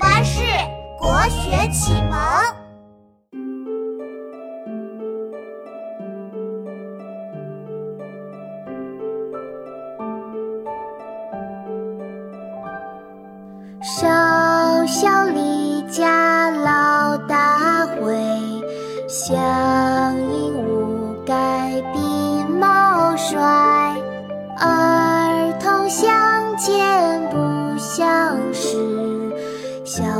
巴士国学启蒙。少小离家老大回，乡音无改鬓毛衰。